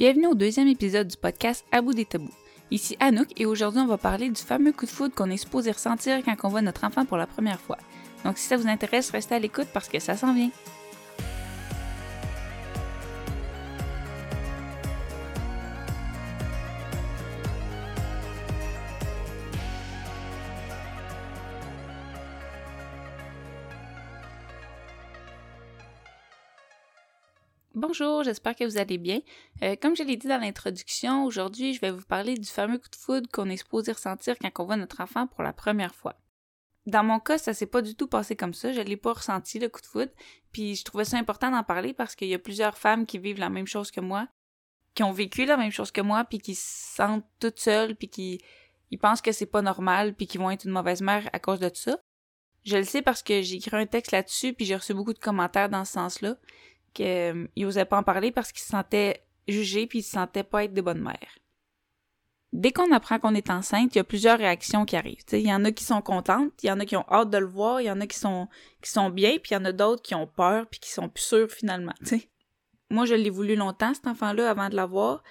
Bienvenue au deuxième épisode du podcast À bout des tabous. Ici Anouk et aujourd'hui on va parler du fameux coup de foudre qu'on est supposé ressentir quand on voit notre enfant pour la première fois. Donc si ça vous intéresse, restez à l'écoute parce que ça s'en vient. Bonjour, j'espère que vous allez bien. Euh, comme je l'ai dit dans l'introduction, aujourd'hui, je vais vous parler du fameux coup de foudre qu'on est supposé ressentir quand on voit notre enfant pour la première fois. Dans mon cas, ça s'est pas du tout passé comme ça, je l'ai pas ressenti le coup de foudre, puis je trouvais ça important d'en parler parce qu'il y a plusieurs femmes qui vivent la même chose que moi, qui ont vécu la même chose que moi, puis qui se sentent toutes seules, puis qui ils pensent que c'est pas normal, puis qui vont être une mauvaise mère à cause de ça. Je le sais parce que j'ai écrit un texte là-dessus, puis j'ai reçu beaucoup de commentaires dans ce sens-là qu'il euh, osait pas en parler parce qu'il se sentait jugé puis il se sentait pas être de bonne mère. Dès qu'on apprend qu'on est enceinte, il y a plusieurs réactions qui arrivent. Il y en a qui sont contentes, il y en a qui ont hâte de le voir, il y en a qui sont qui sont bien, puis il y en a d'autres qui ont peur puis qui sont plus sûrs finalement. Moi, je l'ai voulu longtemps cet enfant-là avant de l'avoir.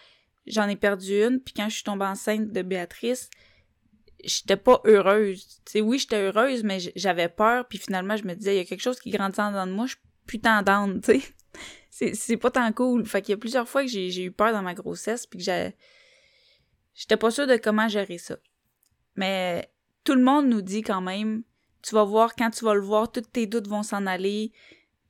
J'en ai perdu une, puis quand je suis tombée enceinte de Béatrice, j'étais pas heureuse. oui, j'étais heureuse, mais j'avais peur, puis finalement, je me disais, il y a quelque chose qui grandit en dedans de moi, je suis plus tendante, c'est pas tant cool. Fait qu'il y a plusieurs fois que j'ai eu peur dans ma grossesse puis que j'ai j'étais pas sûre de comment gérer ça. Mais tout le monde nous dit quand même, tu vas voir quand tu vas le voir, tous tes doutes vont s'en aller,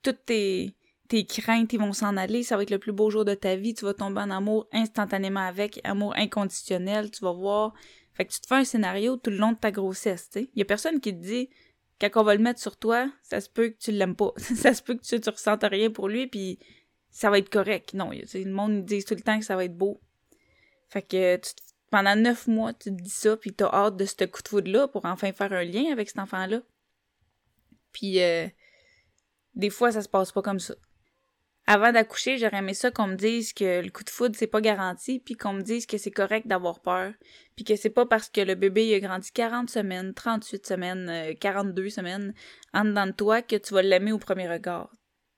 toutes tes tes craintes vont s'en aller, ça va être le plus beau jour de ta vie, tu vas tomber en amour instantanément avec, amour inconditionnel, tu vas voir. Fait que tu te fais un scénario tout le long de ta grossesse, tu. Il y a personne qui te dit quand on va le mettre sur toi, ça se peut que tu l'aimes pas. ça se peut que tu, tu ressentes rien pour lui, puis ça va être correct. Non, le monde dit tout le temps que ça va être beau. Fait que pendant neuf mois, tu te dis ça, puis t'as hâte de ce coup de foudre-là pour enfin faire un lien avec cet enfant-là. Puis euh, des fois, ça se passe pas comme ça. Avant d'accoucher, j'aurais aimé ça qu'on me dise que le coup de foudre, c'est pas garanti, puis qu'on me dise que c'est correct d'avoir peur, puis que c'est pas parce que le bébé il a grandi 40 semaines, 38 semaines, 42 euh, semaines en dedans de toi que tu vas l'aimer au premier regard.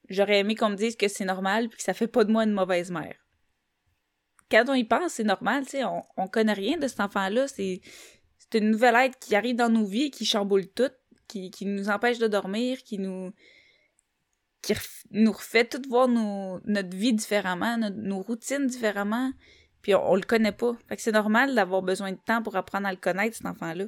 J'aurais aimé qu'on me dise que c'est normal puis que ça fait pas de moi une mauvaise mère. Quand on y pense, c'est normal, tu sais, on, on connaît rien de cet enfant-là, c'est c'est une nouvelle aide qui arrive dans nos vies, qui chamboule tout, qui nous empêche de dormir, qui nous qui nous refait tout voir nos, notre vie différemment, nos routines différemment, puis on, le connaît pas. Fait que c'est normal d'avoir besoin de temps pour apprendre à le connaître, cet enfant-là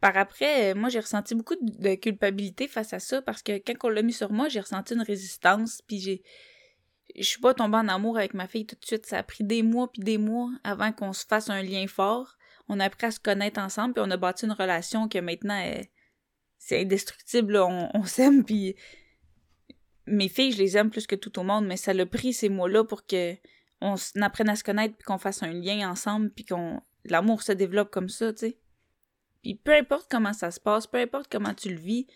par après, euh, moi, j'ai ressenti beaucoup de culpabilité face à ça parce que quand on l'a mis sur moi, j'ai ressenti une résistance, puis j'ai. Je suis pas tombée en amour avec ma fille tout de suite. Ça a pris des mois puis des mois avant qu'on se fasse un lien fort. On a appris à se connaître ensemble, puis on a bâti une relation que maintenant, c'est indestructible. On, on s'aime, puis mes filles, je les aime plus que tout au monde, mais ça l'a pris ces mois-là pour que on apprenne à se connaître, puis qu'on fasse un lien ensemble, puis qu'on l'amour se développe comme ça, tu sais. Puis peu importe comment ça se passe, peu importe comment tu le vis,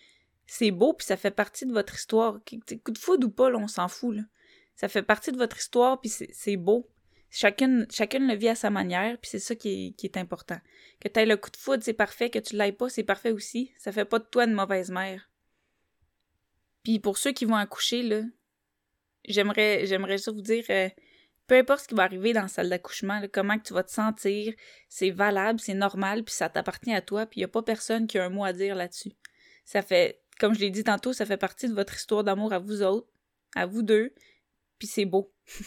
c'est beau puis ça fait partie de votre histoire. Coup de foudre ou pas, on s'en fout. Ça fait partie de votre histoire puis c'est beau. Chacune, chacune le vit à sa manière puis c'est ça qui est, qui est important. Que tu aies le coup de foudre, c'est parfait. Que tu l'aies pas, c'est parfait aussi. Ça fait pas de toi une mauvaise mère. Puis pour ceux qui vont accoucher, là, j'aimerais, j'aimerais ça vous dire, euh, peu importe ce qui va arriver dans la salle d'accouchement, comment que tu vas te sentir, c'est valable, c'est normal, puis ça t'appartient à toi, puis il n'y a pas personne qui a un mot à dire là-dessus. Ça fait, comme je l'ai dit tantôt, ça fait partie de votre histoire d'amour à vous autres, à vous deux, puis c'est beau. tu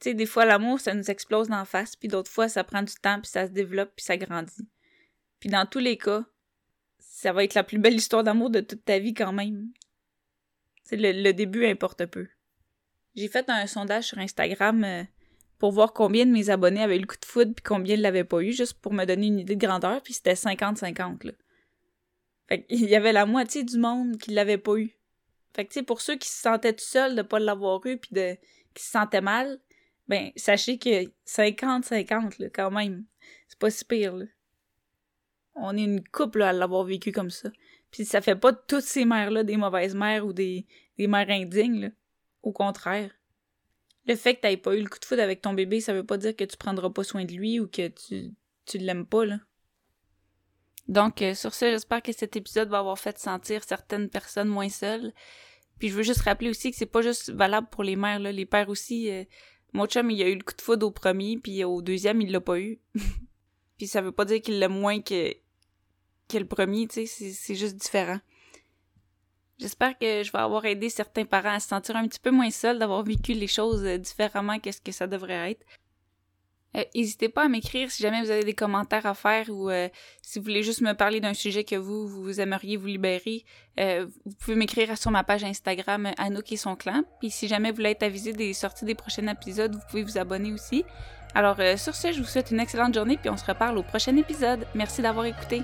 sais, des fois, l'amour, ça nous explose la face, puis d'autres fois, ça prend du temps, puis ça se développe, puis ça grandit. Puis dans tous les cas, ça va être la plus belle histoire d'amour de toute ta vie quand même. C'est le, début importe peu. J'ai fait un sondage sur Instagram euh, pour voir combien de mes abonnés avaient eu le coup de foudre puis combien ne l'avaient pas eu, juste pour me donner une idée de grandeur, puis c'était 50-50, là. Fait qu'il y avait la moitié du monde qui l'avait pas eu. Fait que, tu sais, pour ceux qui se sentaient tout seuls de pas l'avoir eu puis qui se sentaient mal, ben, sachez que 50-50, là, quand même. C'est pas si pire, là. On est une couple, à l'avoir vécu comme ça. Puis ça fait pas toutes ces mères-là des mauvaises mères ou des, des mères indignes. Au contraire. Le fait que t'aies pas eu le coup de foudre avec ton bébé, ça veut pas dire que tu prendras pas soin de lui ou que tu, tu l'aimes pas, là. Donc, euh, sur ce, j'espère que cet épisode va avoir fait sentir certaines personnes moins seules. Puis je veux juste rappeler aussi que c'est pas juste valable pour les mères, là. Les pères aussi, euh, Mon chum, il a eu le coup de foudre au premier, puis au deuxième, il l'a pas eu. puis ça veut pas dire qu'il l'aime moins que, que le premier, tu sais, c'est juste différent. J'espère que je vais avoir aidé certains parents à se sentir un petit peu moins seuls, d'avoir vécu les choses euh, différemment qu'est-ce que ça devrait être. Euh, n'hésitez pas à m'écrire si jamais vous avez des commentaires à faire ou euh, si vous voulez juste me parler d'un sujet que vous, vous aimeriez vous libérer. vous pouvez m'écrire sur ma page Instagram Anouk et son clan. Puis si jamais vous voulez être avisé des sorties des prochains épisodes, vous pouvez vous abonner aussi. Alors sur ce, je vous souhaite une excellente journée puis on se reparle au prochain épisode. Merci d'avoir écouté.